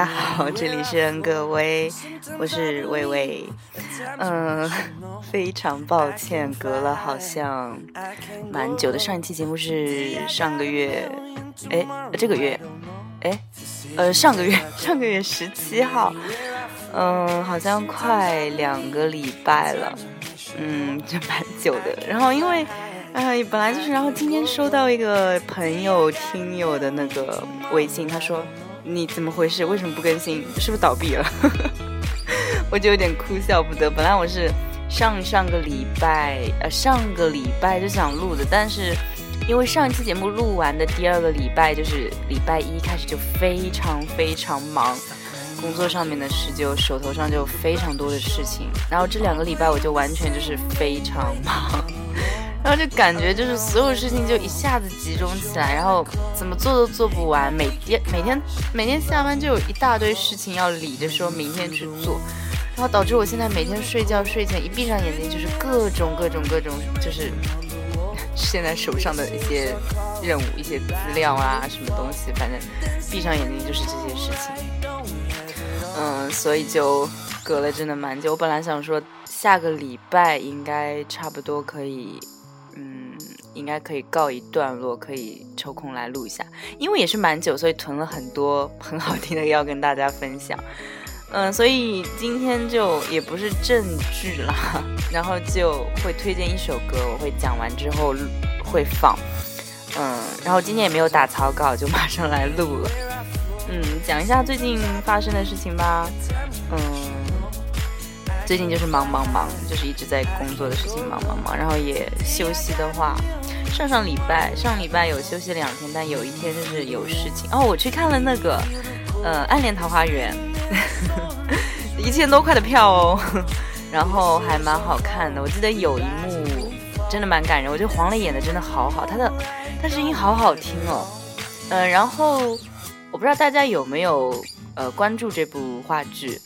大家好，这里是恩格威，我是薇薇。嗯，非常抱歉，隔了好像蛮久的。上一期节目是上个月，哎，这个月，哎，呃，上个月，上个月十七号，嗯，好像快两个礼拜了，嗯，就蛮久的。然后因为。哎，本来就是，然后今天收到一个朋友听友的那个微信，他说：“你怎么回事？为什么不更新？是不是倒闭了？” 我就有点哭笑不得。本来我是上上个礼拜，呃，上个礼拜就想录的，但是因为上一期节目录完的第二个礼拜，就是礼拜一开始就非常非常忙，工作上面的事就手头上就非常多的事情，然后这两个礼拜我就完全就是非常忙。然后就感觉就是所有事情就一下子集中起来，然后怎么做都做不完，每天每天每天下班就有一大堆事情要理着说明天去做，然后导致我现在每天睡觉睡前一闭上眼睛就是各种各种各种就是 现在手上的一些任务、一些资料啊什么东西，反正闭上眼睛就是这些事情。嗯，所以就隔了真的蛮久。我本来想说下个礼拜应该差不多可以。嗯应该可以告一段落，可以抽空来录一下，因为也是蛮久，所以囤了很多很好听的要跟大家分享。嗯，所以今天就也不是正剧啦，然后就会推荐一首歌，我会讲完之后会放。嗯，然后今天也没有打草稿，就马上来录了。嗯，讲一下最近发生的事情吧。嗯，最近就是忙忙忙，就是一直在工作的事情忙忙忙，然后也休息的话。上上礼拜，上礼拜有休息两天，但有一天就是有事情哦。我去看了那个，呃，《暗恋桃花源》，一千多块的票哦，然后还蛮好看的。我记得有一幕真的蛮感人，我觉得黄磊演的真的好好，他的他声音好好听哦。嗯，然后我不知道大家有没有呃关注这部话剧，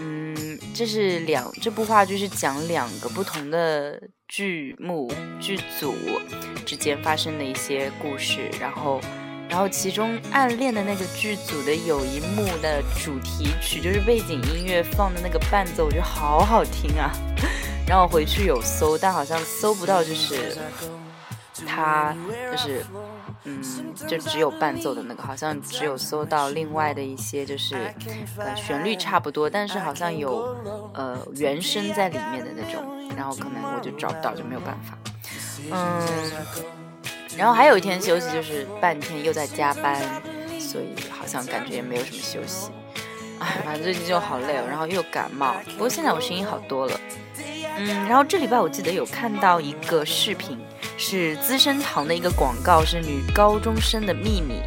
嗯，这是两这部话剧是讲两个不同的。剧目剧组之间发生的一些故事，然后，然后其中暗恋的那个剧组的有一幕的主题曲，就是背景音乐放的那个伴奏，我觉得好好听啊。然后回去有搜，但好像搜不到，就是他就是。嗯，就只有伴奏的那个，好像只有搜到另外的一些，就是呃旋律差不多，但是好像有呃原声在里面的那种，然后可能我就找不到，就没有办法。嗯，然后还有一天休息，就是半天又在加班，所以好像感觉也没有什么休息。哎，反正最近就好累哦，然后又感冒，不过现在我声音好多了。嗯，然后这礼拜我记得有看到一个视频。是资生堂的一个广告，是女高中生的秘密。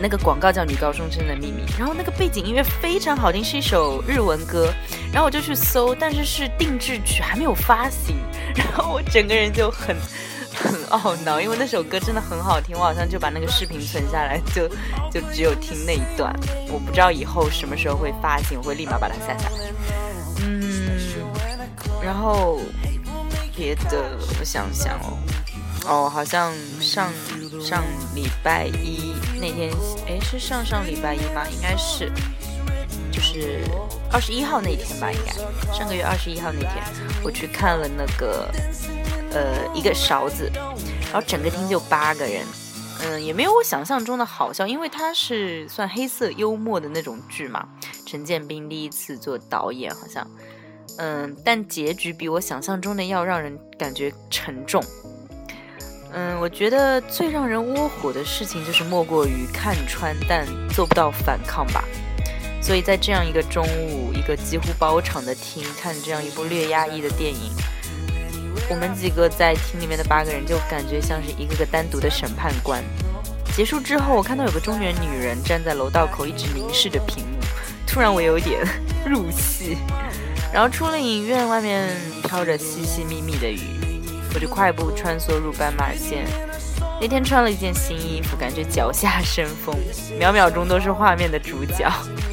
那个广告叫《女高中生的秘密》，然后那个背景音乐非常好听，是一首日文歌。然后我就去搜，但是是定制曲，还没有发行。然后我整个人就很很懊恼，因为那首歌真的很好听，我好像就把那个视频存下来，就就只有听那一段。我不知道以后什么时候会发行，我会立马把它下下来。然后。别的，我想想哦，哦，好像上上礼拜一那天，哎，是上上礼拜一吗？应该是，就是二十一号那天吧，应该上个月二十一号那天，我去看了那个，呃，一个勺子，然后整个厅就八个人，嗯，也没有我想象中的好笑，因为它是算黑色幽默的那种剧嘛，陈建斌第一次做导演，好像。嗯，但结局比我想象中的要让人感觉沉重。嗯，我觉得最让人窝火的事情就是莫过于看穿但做不到反抗吧。所以在这样一个中午，一个几乎包场的厅看这样一部略压抑的电影，我们几个在厅里面的八个人就感觉像是一个个单独的审判官。结束之后，我看到有个中年女人站在楼道口，一直凝视着屏幕，突然我有点 入戏。然后出了影院，外面飘着淅淅密密的雨，我就快步穿梭入斑马线。那天穿了一件新衣服，感觉脚下生风，秒秒钟都是画面的主角。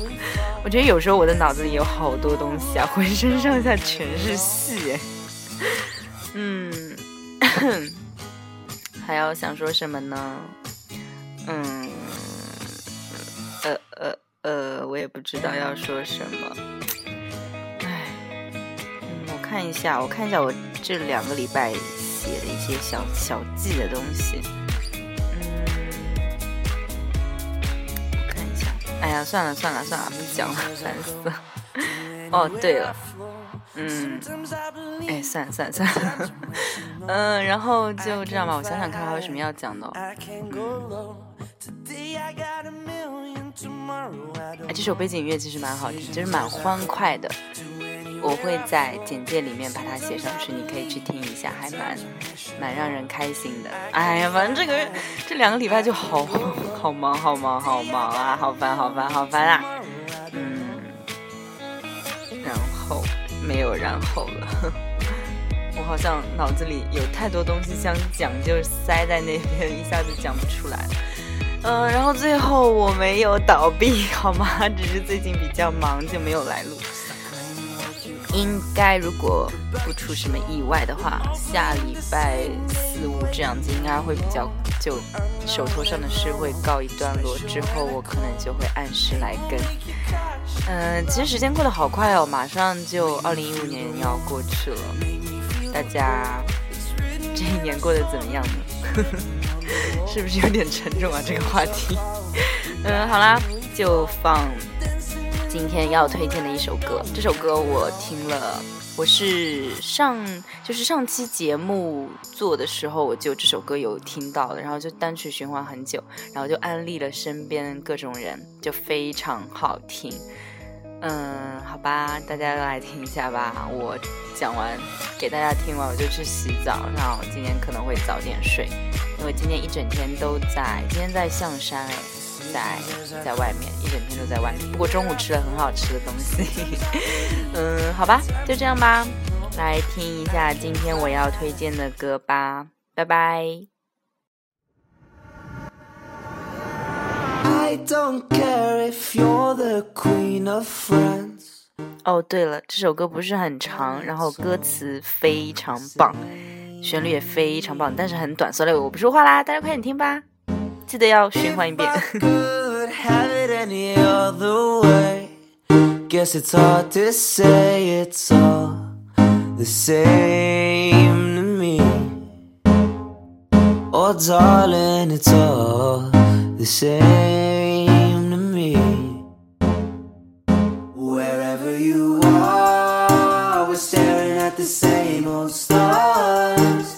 我觉得有时候我的脑子里有好多东西啊，浑身上下全是戏。嗯，还要想说什么呢？嗯，呃呃呃，我，也不知道要说什么。看一下，我看一下我这两个礼拜写的一些小小记的东西。嗯，看一下。哎呀，算了算了算了，不讲了，烦死了。哦，对了。嗯，哎，算了算了算了，嗯，然后就这样吧。我想想看还有什么要讲的。哎，这首背景音乐其实蛮好听，就是蛮欢快的。我会在简介里面把它写上去，你可以去听一下，还蛮蛮让人开心的。哎呀，反正这个这两个礼拜就好好忙，好忙，好忙啊，好烦，好烦，好烦啊。嗯，然后。没有然后了，我好像脑子里有太多东西想讲，就塞在那边，一下子讲不出来。嗯，然后最后我没有倒闭，好吗？只是最近比较忙，就没有来录。应该如果不出什么意外的话，下礼拜四五这样子应该会比较就手头上的事会告一段落，之后我可能就会按时来更。嗯，其实时间过得好快哦，马上就二零一五年要过去了。大家这一年过得怎么样呢？是不是有点沉重啊？这个话题。嗯，好啦，就放今天要推荐的一首歌。这首歌我听了，我是上就是上期节目做的时候，我就这首歌有听到的，然后就单曲循环很久，然后就安利了身边各种人，就非常好听。嗯，好吧，大家来听一下吧。我讲完给大家听完，我就去洗澡。然后今天可能会早点睡，因为今天一整天都在。今天在象山，哎，在在外面，一整天都在外面。不过中午吃了很好吃的东西。嗯，好吧，就这样吧。来听一下今天我要推荐的歌吧，拜拜。哦，对了，这首歌不是很长，然后歌词非常棒，旋律也非常棒，但是很短，所以我不说话啦，大家快点听吧，记得要循环一遍。the same to me. Wherever you are, we're staring at the same old stars.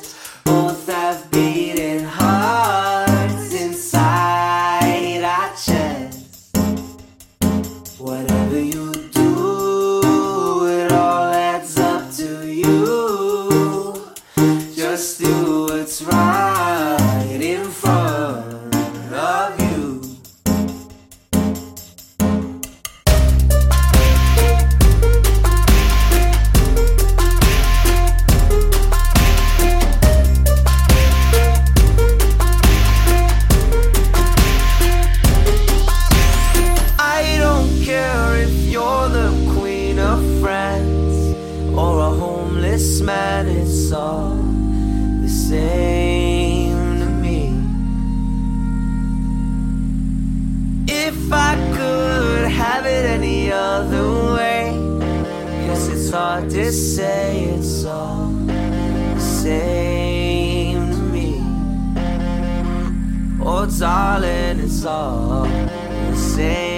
of friends or a homeless man, it's all the same to me. If I could have it any other way, yes, it's hard to say it's all the same to me. Oh, darling, it's all the same.